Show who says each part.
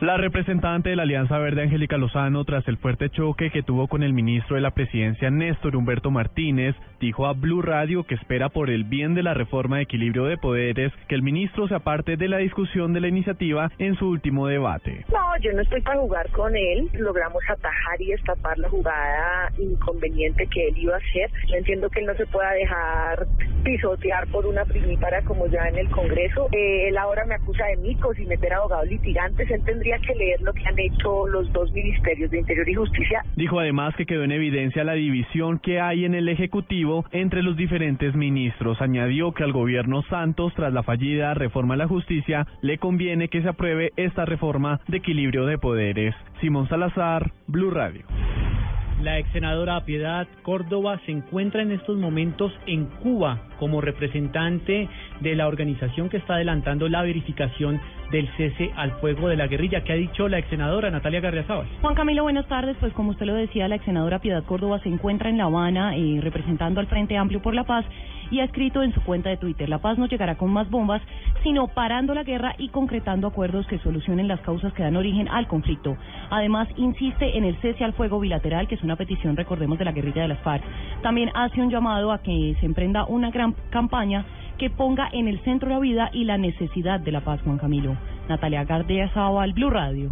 Speaker 1: La representante de la Alianza Verde, Angélica Lozano, tras el fuerte choque que tuvo con el ministro de la Presidencia, Néstor Humberto Martínez, dijo a Blue Radio que espera por el bien de la reforma de equilibrio de poderes que el ministro se aparte de la discusión de la iniciativa en su último debate.
Speaker 2: No, yo no estoy para jugar con él. Logramos atajar y destapar la jugada inconveniente que él iba a hacer. Yo entiendo que él no se pueda dejar pisotear por una primípara como ya en el Congreso. Eh, él ahora me acusa de micos y meter abogados litigantes. Él tendría que leer lo que han hecho los dos ministerios de Interior y Justicia.
Speaker 1: Dijo además que quedó en evidencia la división que hay en el Ejecutivo entre los diferentes ministros. Añadió que al gobierno Santos, tras la fallida reforma a la justicia, le conviene que se apruebe esta reforma de equilibrio de poderes. Simón Salazar, Blue Radio.
Speaker 3: La ex senadora Piedad Córdoba se encuentra en estos momentos en Cuba como representante de la organización que está adelantando la verificación del cese al fuego de la guerrilla. ¿Qué ha dicho la ex senadora Natalia Garriazábal?
Speaker 4: Juan Camilo, buenas tardes. Pues como usted lo decía, la ex senadora Piedad Córdoba se encuentra en La Habana eh, representando al Frente Amplio por la Paz y ha escrito en su cuenta de Twitter, la paz no llegará con más bombas, sino parando la guerra y concretando acuerdos que solucionen las causas que dan origen al conflicto. Además, insiste en el cese al fuego bilateral, que es una petición, recordemos, de la guerrilla de las FARC. También hace un llamado a que se emprenda una gran campaña que ponga en el centro la vida y la necesidad de la paz, Juan Camilo. Natalia Gardia Blue Radio.